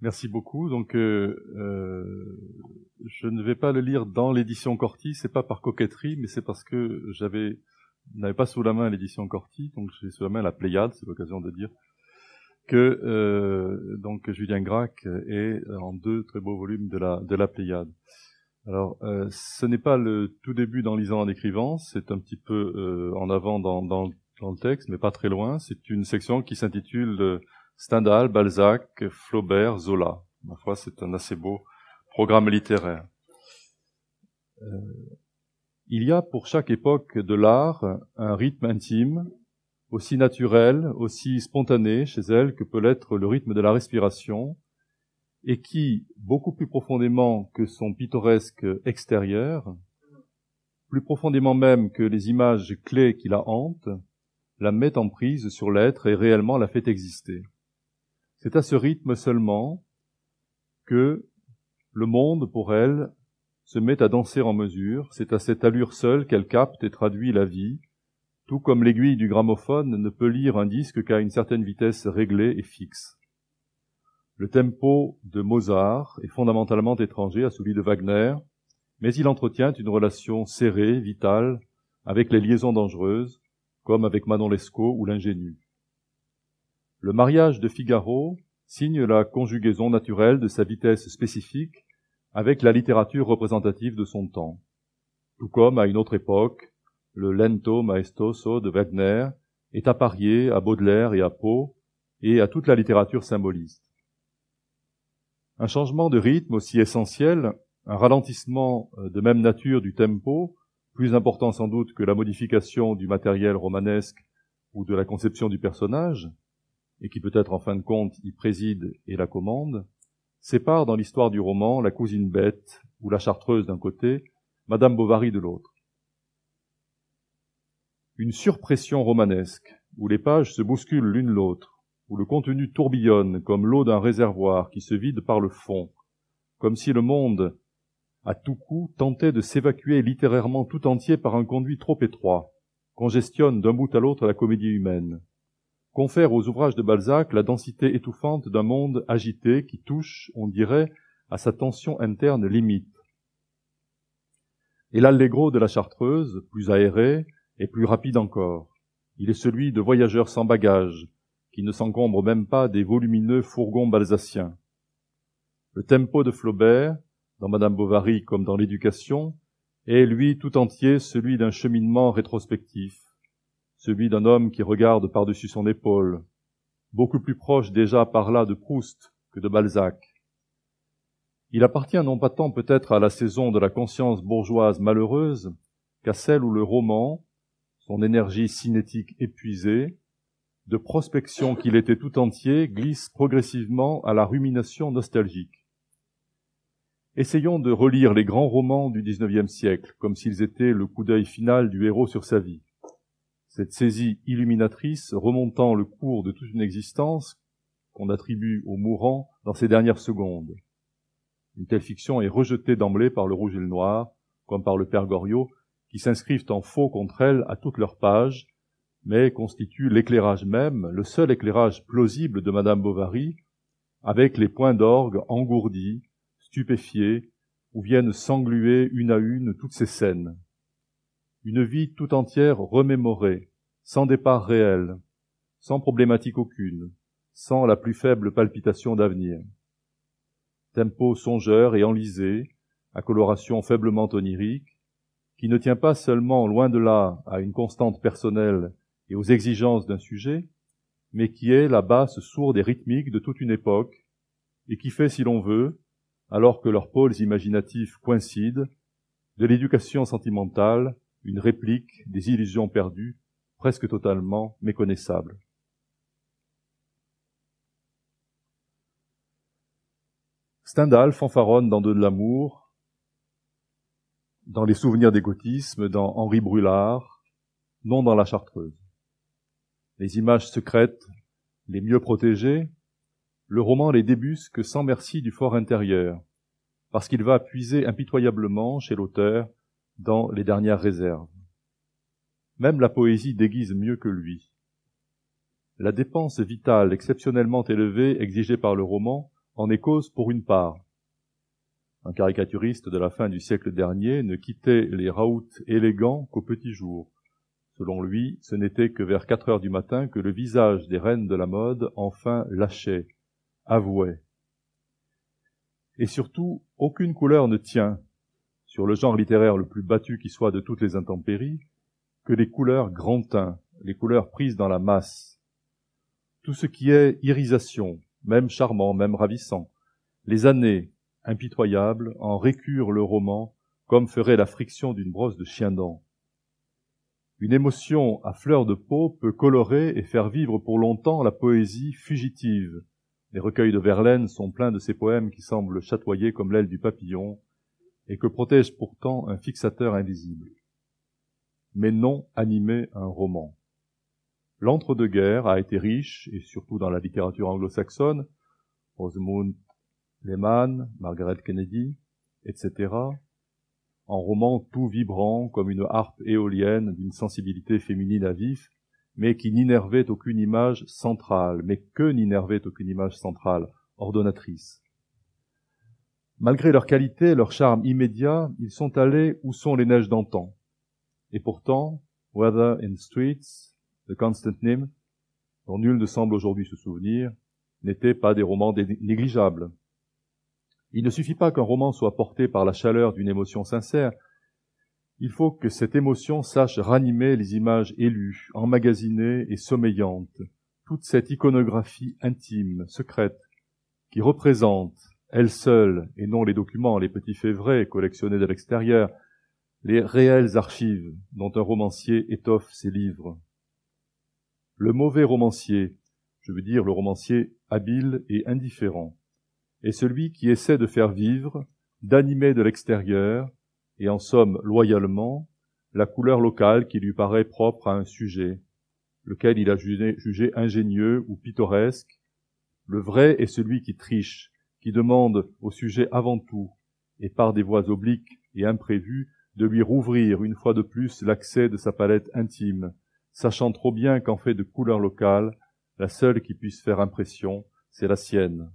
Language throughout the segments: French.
Merci beaucoup. Donc, euh, euh, je ne vais pas le lire dans l'édition Corti. C'est pas par coquetterie, mais c'est parce que j'avais n'avais pas sous la main l'édition Corti, donc j'ai sous la main la Pléiade. C'est l'occasion de dire que euh, donc Julien Gracq est en deux très beaux volumes de la de la Pléiade. Alors, euh, ce n'est pas le tout début dans lisant en écrivant, c'est un petit peu euh, en avant dans, dans, dans, le texte, mais pas très loin. C'est une section qui s'intitule euh, Stendhal, Balzac, Flaubert, Zola. Ma foi, c'est un assez beau programme littéraire. Euh, il y a pour chaque époque de l'art un rythme intime, aussi naturel, aussi spontané chez elle que peut l'être le rythme de la respiration, et qui, beaucoup plus profondément que son pittoresque extérieur, plus profondément même que les images clés qui la hantent, la met en prise sur l'être et réellement la fait exister. C'est à ce rythme seulement que le monde, pour elle, se met à danser en mesure, c'est à cette allure seule qu'elle capte et traduit la vie, tout comme l'aiguille du gramophone ne peut lire un disque qu'à une certaine vitesse réglée et fixe. Le tempo de Mozart est fondamentalement étranger à celui de Wagner, mais il entretient une relation serrée, vitale, avec les liaisons dangereuses, comme avec Manon Lescaut ou l'ingénu. Le mariage de Figaro signe la conjugaison naturelle de sa vitesse spécifique avec la littérature représentative de son temps. Tout comme, à une autre époque, le lento maestoso de Wagner est apparié à Baudelaire et à Poe et à toute la littérature symboliste. Un changement de rythme aussi essentiel, un ralentissement euh, de même nature du tempo, plus important sans doute que la modification du matériel romanesque ou de la conception du personnage, et qui peut-être en fin de compte y préside et la commande, sépare dans l'histoire du roman la cousine bête ou la chartreuse d'un côté, Madame Bovary de l'autre. Une surpression romanesque, où les pages se bousculent l'une l'autre, où le contenu tourbillonne comme l'eau d'un réservoir qui se vide par le fond, comme si le monde, à tout coup, tentait de s'évacuer littérairement tout entier par un conduit trop étroit, congestionne d'un bout à l'autre la comédie humaine confère aux ouvrages de Balzac la densité étouffante d'un monde agité qui touche, on dirait, à sa tension interne limite. Et l'allegro de la chartreuse, plus aéré et plus rapide encore. Il est celui de voyageurs sans bagages, qui ne s'encombrent même pas des volumineux fourgons balsaciens. Le tempo de Flaubert, dans Madame Bovary comme dans l'éducation, est lui tout entier celui d'un cheminement rétrospectif, celui d'un homme qui regarde par-dessus son épaule, beaucoup plus proche déjà par là de Proust que de Balzac. Il appartient non pas tant peut-être à la saison de la conscience bourgeoise malheureuse qu'à celle où le roman, son énergie cinétique épuisée, de prospection qu'il était tout entier, glisse progressivement à la rumination nostalgique. Essayons de relire les grands romans du XIXe siècle comme s'ils étaient le coup d'œil final du héros sur sa vie cette saisie illuminatrice remontant le cours de toute une existence qu'on attribue au mourant dans ses dernières secondes. Une telle fiction est rejetée d'emblée par le rouge et le noir, comme par le père Goriot, qui s'inscrivent en faux contre elle à toutes leurs pages, mais constitue l'éclairage même, le seul éclairage plausible de Madame Bovary, avec les points d'orgue engourdis, stupéfiés, où viennent s'engluer une à une toutes ces scènes une vie tout entière remémorée, sans départ réel, sans problématique aucune, sans la plus faible palpitation d'avenir. Tempo songeur et enlisé, à coloration faiblement onirique, qui ne tient pas seulement loin de là à une constante personnelle et aux exigences d'un sujet, mais qui est la basse sourde et rythmique de toute une époque, et qui fait, si l'on veut, alors que leurs pôles imaginatifs coïncident, de l'éducation sentimentale une réplique des illusions perdues, presque totalement méconnaissable. Stendhal fanfaronne dans De l'amour, dans les souvenirs d'égotisme, dans Henri Brulard, non dans la Chartreuse. Les images secrètes, les mieux protégées, le roman les débusque sans merci du fort intérieur, parce qu'il va puiser impitoyablement chez l'auteur dans les dernières réserves. Même la poésie déguise mieux que lui. La dépense vitale exceptionnellement élevée exigée par le roman en est cause pour une part. Un caricaturiste de la fin du siècle dernier ne quittait les raouts élégants qu'au petit jour. Selon lui, ce n'était que vers quatre heures du matin que le visage des reines de la mode enfin lâchait, avouait. Et surtout, aucune couleur ne tient, sur le genre littéraire le plus battu qui soit de toutes les intempéries, que les couleurs grand teint, les couleurs prises dans la masse. Tout ce qui est irisation, même charmant, même ravissant, les années, impitoyables, en récurent le roman comme ferait la friction d'une brosse de chien-dent. Une émotion à fleur de peau peut colorer et faire vivre pour longtemps la poésie fugitive. Les recueils de Verlaine sont pleins de ces poèmes qui semblent chatoyer comme l'aile du papillon et que protège pourtant un fixateur invisible. Mais non animer un roman. L'entre-deux-guerres a été riche, et surtout dans la littérature anglo-saxonne, Rosamund Lehman, Margaret Kennedy, etc., en roman tout vibrant comme une harpe éolienne d'une sensibilité féminine à vif, mais qui n'innervait aucune image centrale, mais que n'innervait aucune image centrale, ordonnatrice. Malgré leur qualité, leur charme immédiat, ils sont allés où sont les neiges d'antan. Et pourtant, Weather in Streets, The Constant Nym, dont nul ne semble aujourd'hui se souvenir, n'étaient pas des romans négligeables. Il ne suffit pas qu'un roman soit porté par la chaleur d'une émotion sincère, il faut que cette émotion sache ranimer les images élues, emmagasinées et sommeillantes, toute cette iconographie intime, secrète, qui représente, elle seule, et non les documents, les petits faits vrais collectionnés de l'extérieur, les réelles archives dont un romancier étoffe ses livres. Le mauvais romancier, je veux dire le romancier habile et indifférent, est celui qui essaie de faire vivre, d'animer de l'extérieur, et en somme loyalement, la couleur locale qui lui paraît propre à un sujet, lequel il a jugé, ingénieux ou pittoresque. Le vrai est celui qui triche, qui demande au sujet avant tout, et par des voies obliques et imprévues, de lui rouvrir une fois de plus l'accès de sa palette intime, sachant trop bien qu'en fait de couleur locale, la seule qui puisse faire impression, c'est la sienne.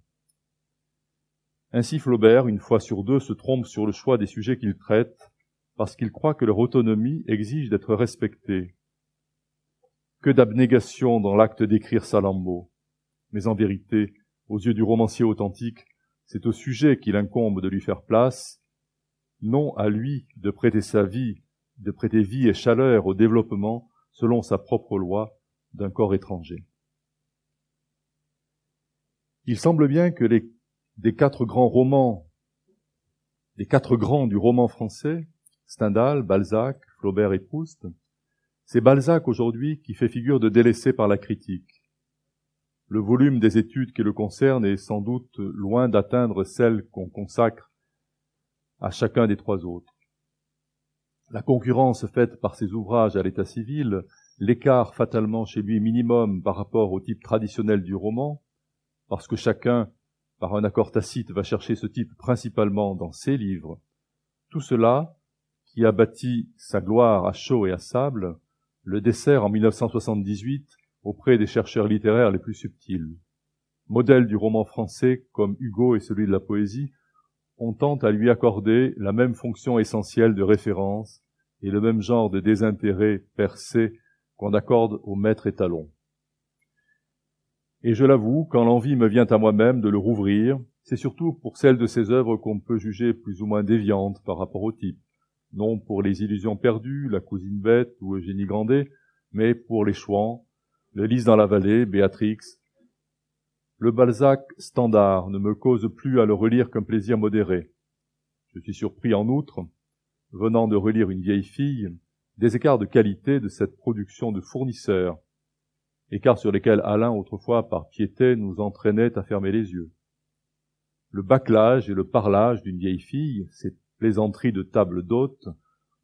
Ainsi Flaubert, une fois sur deux, se trompe sur le choix des sujets qu'il traite, parce qu'il croit que leur autonomie exige d'être respectée. Que d'abnégation dans l'acte d'écrire Salammbô. Mais en vérité, aux yeux du romancier authentique, c'est au sujet qu'il incombe de lui faire place, non à lui de prêter sa vie, de prêter vie et chaleur au développement, selon sa propre loi, d'un corps étranger. Il semble bien que les des quatre grands romans, des quatre grands du roman français, Stendhal, Balzac, Flaubert et Proust, c'est Balzac aujourd'hui qui fait figure de délaissé par la critique. Le volume des études qui le concernent est sans doute loin d'atteindre celle qu'on consacre à chacun des trois autres. La concurrence faite par ses ouvrages à l'état civil, l'écart fatalement chez lui minimum par rapport au type traditionnel du roman, parce que chacun par un accord tacite, va chercher ce type principalement dans ses livres, tout cela, qui a bâti sa gloire à chaud et à sable, le dessert en 1978 auprès des chercheurs littéraires les plus subtils. Modèle du roman français comme Hugo et celui de la poésie, on tente à lui accorder la même fonction essentielle de référence et le même genre de désintérêt percé qu'on accorde au maître étalon. Et je l'avoue, quand l'envie me vient à moi-même de le rouvrir, c'est surtout pour celles de ses œuvres qu'on peut juger plus ou moins déviantes par rapport au type. Non pour les illusions perdues, la cousine bête ou Eugénie Grandet, mais pour les chouans, le lys dans la vallée, Béatrix. Le Balzac standard ne me cause plus à le relire qu'un plaisir modéré. Je suis surpris en outre, venant de relire une vieille fille, des écarts de qualité de cette production de fournisseurs écarts sur lesquels Alain, autrefois par piété, nous entraînait à fermer les yeux. Le bâclage et le parlage d'une vieille fille, ces plaisanteries de table d'hôte,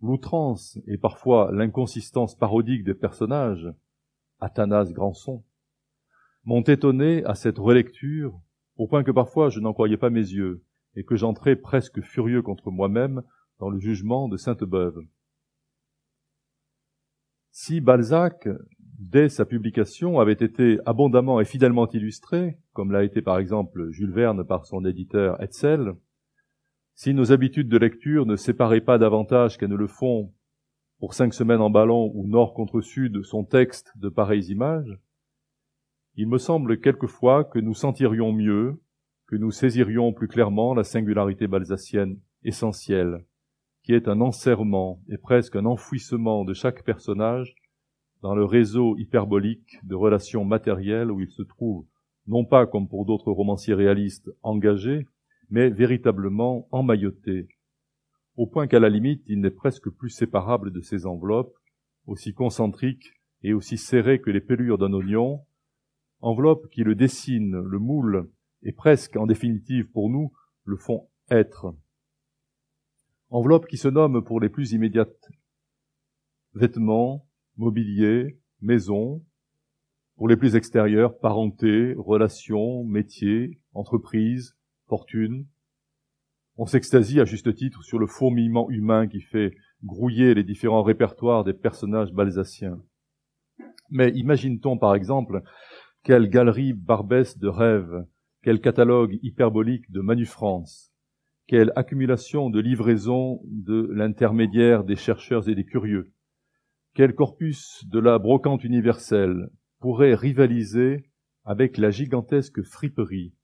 l'outrance et parfois l'inconsistance parodique des personnages, Athanas Granson, m'ont étonné à cette relecture, au point que parfois je n'en croyais pas mes yeux, et que j'entrais presque furieux contre moi-même dans le jugement de Sainte-Beuve. Si Balzac dès sa publication, avait été abondamment et fidèlement illustré, comme l'a été par exemple Jules Verne par son éditeur Hetzel, si nos habitudes de lecture ne séparaient pas davantage qu'elles ne le font pour cinq semaines en ballon ou nord contre sud son texte de pareilles images, il me semble quelquefois que nous sentirions mieux, que nous saisirions plus clairement la singularité balsacienne essentielle, qui est un enserrement et presque un enfouissement de chaque personnage dans le réseau hyperbolique de relations matérielles où il se trouve, non pas comme pour d'autres romanciers réalistes engagés, mais véritablement emmailloté, au point qu'à la limite il n'est presque plus séparable de ces enveloppes, aussi concentriques et aussi serrées que les pelures d'un oignon, enveloppes qui le dessinent, le moulent, et presque, en définitive pour nous, le font être. Enveloppes qui se nomment pour les plus immédiates vêtements, mobilier, maison, pour les plus extérieurs, parenté, relations, métiers, entreprises, fortune. On s'extasie à juste titre sur le fourmillement humain qui fait grouiller les différents répertoires des personnages balsaciens. Mais imagine-t-on par exemple quelle galerie barbesse de rêves, quel catalogue hyperbolique de manufrance, quelle accumulation de livraisons de l'intermédiaire des chercheurs et des curieux, quel corpus de la brocante universelle pourrait rivaliser avec la gigantesque friperie,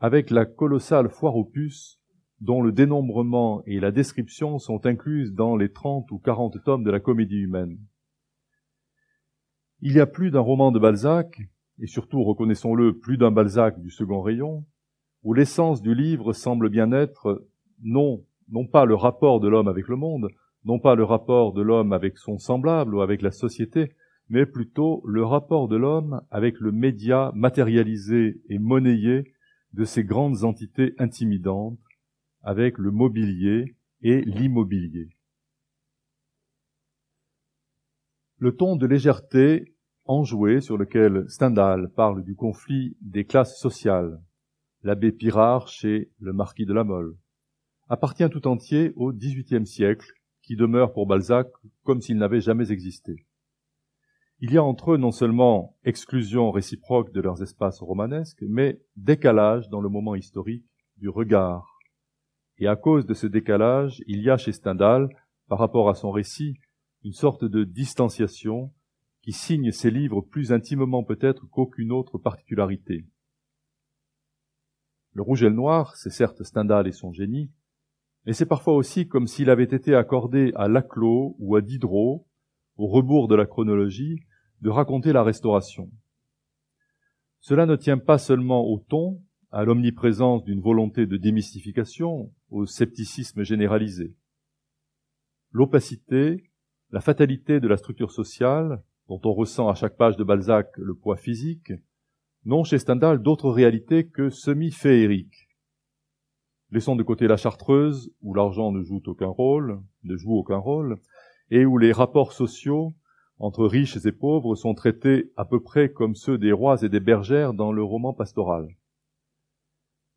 avec la colossale foire aux puces dont le dénombrement et la description sont incluses dans les trente ou quarante tomes de la comédie humaine. Il y a plus d'un roman de Balzac, et surtout, reconnaissons-le, plus d'un Balzac du second rayon, où l'essence du livre semble bien être non, non pas le rapport de l'homme avec le monde, non pas le rapport de l'homme avec son semblable ou avec la société, mais plutôt le rapport de l'homme avec le média matérialisé et monnayé de ces grandes entités intimidantes, avec le mobilier et l'immobilier. Le ton de légèreté enjoué sur lequel Stendhal parle du conflit des classes sociales, l'abbé Pirard chez le marquis de la Mole, appartient tout entier au XVIIIe siècle qui demeurent pour Balzac comme s'ils n'avaient jamais existé. Il y a entre eux non seulement exclusion réciproque de leurs espaces romanesques, mais décalage dans le moment historique du regard. Et à cause de ce décalage, il y a chez Stendhal, par rapport à son récit, une sorte de distanciation qui signe ses livres plus intimement peut-être qu'aucune autre particularité. Le rouge et le noir, c'est certes Stendhal et son génie, et c'est parfois aussi comme s'il avait été accordé à Laclos ou à Diderot, au rebours de la chronologie, de raconter la restauration. Cela ne tient pas seulement au ton, à l'omniprésence d'une volonté de démystification, au scepticisme généralisé. L'opacité, la fatalité de la structure sociale, dont on ressent à chaque page de Balzac le poids physique, n'ont chez Stendhal d'autres réalités que semi-féeriques, Laissons de côté la chartreuse, où l'argent ne joue aucun rôle, ne joue aucun rôle, et où les rapports sociaux entre riches et pauvres sont traités à peu près comme ceux des rois et des bergères dans le roman pastoral.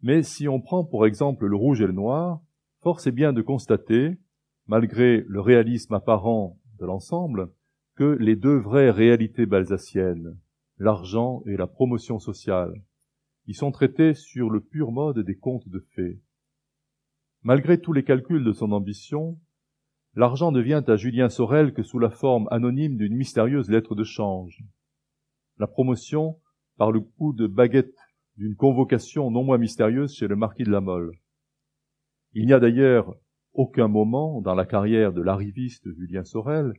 Mais si on prend pour exemple le rouge et le noir, force est bien de constater, malgré le réalisme apparent de l'ensemble, que les deux vraies réalités balsaciennes, l'argent et la promotion sociale, y sont traités sur le pur mode des contes de fées. Malgré tous les calculs de son ambition, l'argent ne vient à Julien Sorel que sous la forme anonyme d'une mystérieuse lettre de change. La promotion par le coup de baguette d'une convocation non moins mystérieuse chez le marquis de la Mole. Il n'y a d'ailleurs aucun moment dans la carrière de l'arriviste Julien Sorel,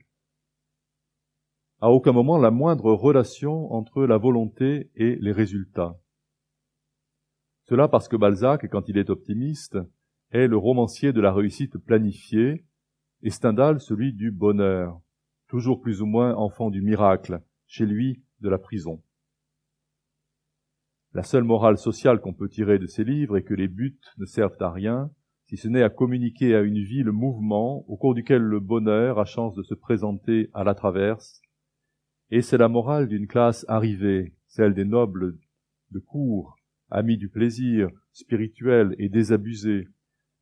à aucun moment la moindre relation entre la volonté et les résultats. Cela parce que Balzac, quand il est optimiste, est le romancier de la réussite planifiée, et Stendhal celui du bonheur, toujours plus ou moins enfant du miracle, chez lui de la prison. La seule morale sociale qu'on peut tirer de ces livres est que les buts ne servent à rien, si ce n'est à communiquer à une vie le mouvement au cours duquel le bonheur a chance de se présenter à la traverse, et c'est la morale d'une classe arrivée, celle des nobles de cour, amis du plaisir, spirituels et désabusés,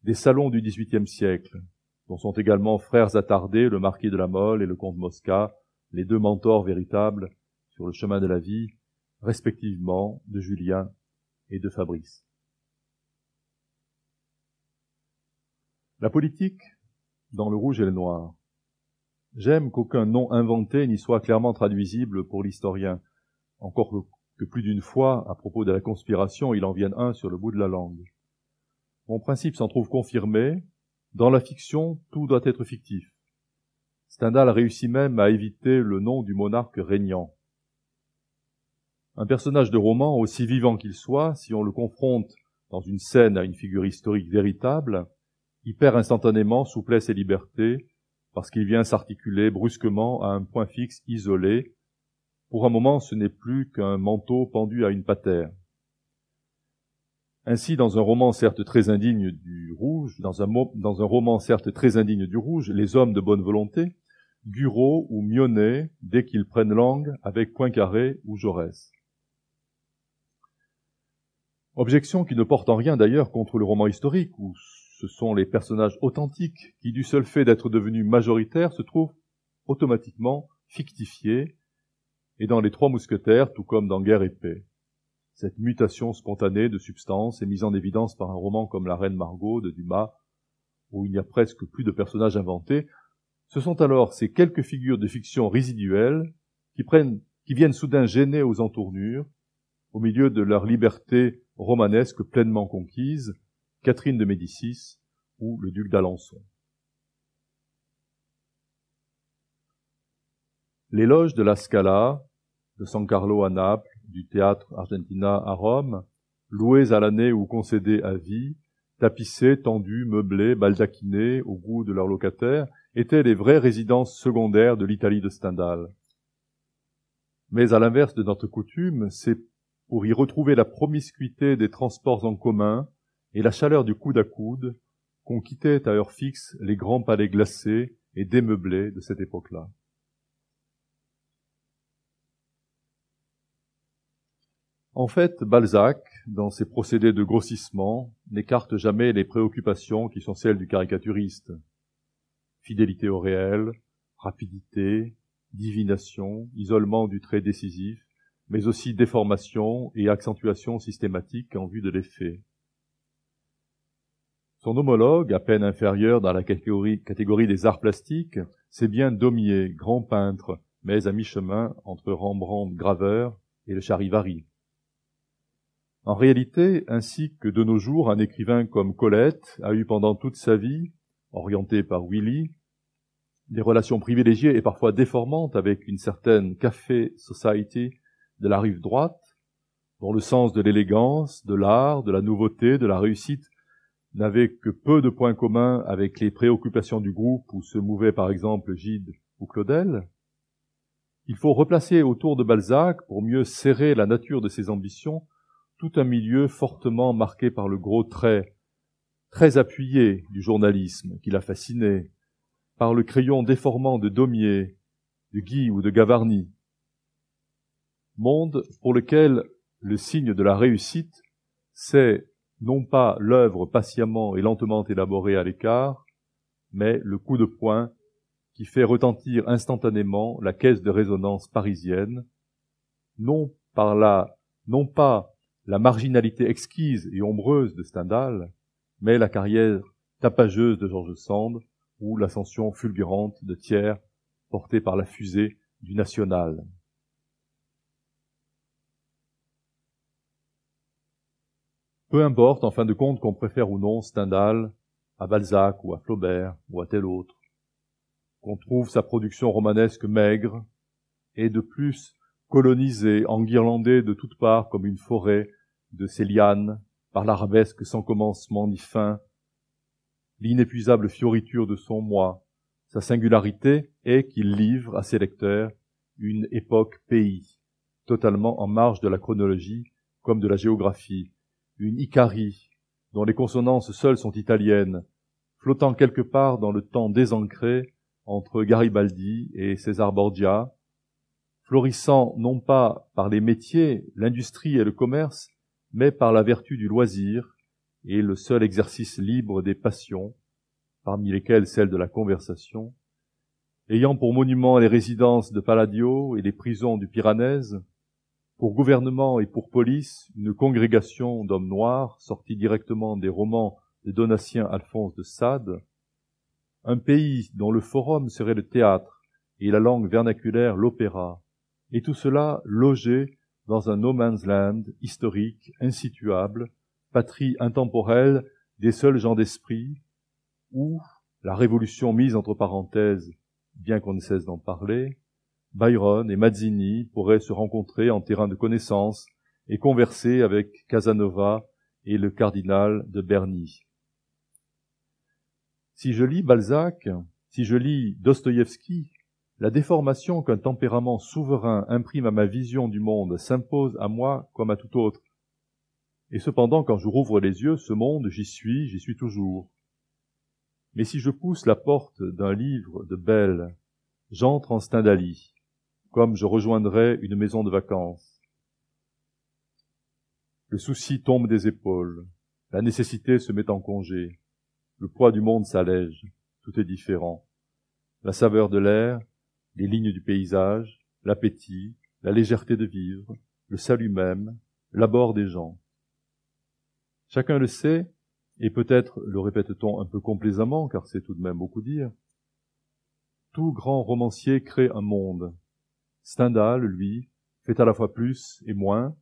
des salons du XVIIIe siècle, dont sont également frères attardés le marquis de la Mole et le comte Mosca, les deux mentors véritables, sur le chemin de la vie, respectivement de Julien et de Fabrice. La politique dans le rouge et le noir. J'aime qu'aucun nom inventé n'y soit clairement traduisible pour l'historien, encore que plus d'une fois, à propos de la conspiration, il en vienne un sur le bout de la langue. Mon principe s'en trouve confirmé. Dans la fiction, tout doit être fictif. Stendhal réussit même à éviter le nom du monarque régnant. Un personnage de roman, aussi vivant qu'il soit, si on le confronte dans une scène à une figure historique véritable, il perd instantanément souplesse et liberté parce qu'il vient s'articuler brusquement à un point fixe isolé. Pour un moment, ce n'est plus qu'un manteau pendu à une patère. Ainsi, dans un roman certes très indigne du rouge, dans un, roman certes très indigne du rouge, les hommes de bonne volonté, Guiraud ou Mionnet, dès qu'ils prennent langue, avec Poincaré ou Jaurès. Objection qui ne porte en rien d'ailleurs contre le roman historique, où ce sont les personnages authentiques qui, du seul fait d'être devenus majoritaires, se trouvent automatiquement fictifiés, et dans les Trois Mousquetaires, tout comme dans Guerre et Paix. Cette mutation spontanée de substance est mise en évidence par un roman comme La Reine Margot de Dumas, où il n'y a presque plus de personnages inventés. Ce sont alors ces quelques figures de fiction résiduelles qui prennent, qui viennent soudain gêner aux entournures, au milieu de leur liberté romanesque pleinement conquise, Catherine de Médicis ou le duc d'Alençon. L'éloge de la Scala, de San Carlo à Naples, du théâtre Argentina à Rome, loués à l'année ou concédés à vie, tapissés, tendus, meublés, baldaquinés au goût de leurs locataires, étaient les vraies résidences secondaires de l'Italie de Stendhal. Mais à l'inverse de notre coutume, c'est pour y retrouver la promiscuité des transports en commun et la chaleur du coude à coude qu'on quittait à heure fixe les grands palais glacés et démeublés de cette époque-là. En fait, Balzac, dans ses procédés de grossissement, n'écarte jamais les préoccupations qui sont celles du caricaturiste. Fidélité au réel, rapidité, divination, isolement du trait décisif, mais aussi déformation et accentuation systématique en vue de l'effet. Son homologue, à peine inférieur dans la catégorie, des arts plastiques, c'est bien Daumier, grand peintre, mais à mi-chemin entre Rembrandt graveur et le Charivari. En réalité, ainsi que de nos jours, un écrivain comme Colette a eu pendant toute sa vie, orienté par Willy, des relations privilégiées et parfois déformantes avec une certaine café society de la rive droite, dont le sens de l'élégance, de l'art, de la nouveauté, de la réussite n'avait que peu de points communs avec les préoccupations du groupe où se mouvaient par exemple Gide ou Claudel. Il faut replacer autour de Balzac, pour mieux serrer la nature de ses ambitions, tout un milieu fortement marqué par le gros trait, très appuyé du journalisme qui l'a fasciné, par le crayon déformant de Daumier, de Guy ou de Gavarni. Monde pour lequel le signe de la réussite, c'est non pas l'œuvre patiemment et lentement élaborée à l'écart, mais le coup de poing qui fait retentir instantanément la caisse de résonance parisienne, non par la, non pas la marginalité exquise et ombreuse de Stendhal, mais la carrière tapageuse de George Sand ou l'ascension fulgurante de Thiers portée par la fusée du national. Peu importe, en fin de compte, qu'on préfère ou non Stendhal à Balzac ou à Flaubert ou à tel autre, qu'on trouve sa production romanesque maigre et de plus colonisé, enguirlandé de toutes parts comme une forêt de ses lianes, par l'arabesque sans commencement ni fin, l'inépuisable fioriture de son moi. Sa singularité est qu'il livre à ses lecteurs une époque pays, totalement en marge de la chronologie comme de la géographie, une Icarie, dont les consonances seules sont italiennes, flottant quelque part dans le temps désancré entre Garibaldi et César Borgia, florissant non pas par les métiers, l'industrie et le commerce, mais par la vertu du loisir et le seul exercice libre des passions, parmi lesquelles celle de la conversation, ayant pour monument les résidences de Palladio et les prisons du Piranèse, pour gouvernement et pour police, une congrégation d'hommes noirs sortis directement des romans de Donatien Alphonse de Sade, un pays dont le forum serait le théâtre et la langue vernaculaire l'opéra, et tout cela logé dans un no man's land historique, insituable, patrie intemporelle des seuls gens d'esprit, où la révolution mise entre parenthèses, bien qu'on ne cesse d'en parler, Byron et Mazzini pourraient se rencontrer en terrain de connaissance et converser avec Casanova et le cardinal de Berny. Si je lis Balzac, si je lis Dostoïevski, la déformation qu'un tempérament souverain imprime à ma vision du monde s'impose à moi comme à tout autre. Et cependant, quand je rouvre les yeux, ce monde, j'y suis, j'y suis toujours. Mais si je pousse la porte d'un livre de Belle, j'entre en Stendhali, comme je rejoindrais une maison de vacances. Le souci tombe des épaules, la nécessité se met en congé, le poids du monde s'allège, tout est différent. La saveur de l'air, les lignes du paysage, l'appétit, la légèreté de vivre, le salut même, l'abord des gens. Chacun le sait, et peut-être le répète-t-on un peu complaisamment, car c'est tout de même beaucoup dire. Tout grand romancier crée un monde. Stendhal, lui, fait à la fois plus et moins.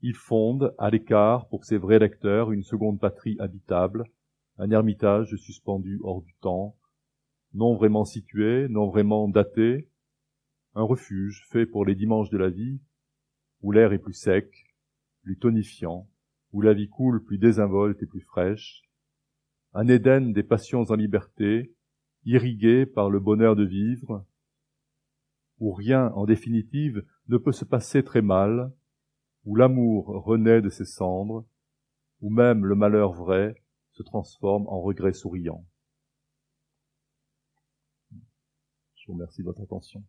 Il fonde, à l'écart, pour ses vrais lecteurs, une seconde patrie habitable, un ermitage suspendu hors du temps, non vraiment situé, non vraiment daté, un refuge fait pour les dimanches de la vie, où l'air est plus sec, plus tonifiant, où la vie coule plus désinvolte et plus fraîche, un Éden des passions en liberté, irrigué par le bonheur de vivre, où rien, en définitive, ne peut se passer très mal, où l'amour renaît de ses cendres, où même le malheur vrai se transforme en regret souriant. Je vous remercie de votre attention.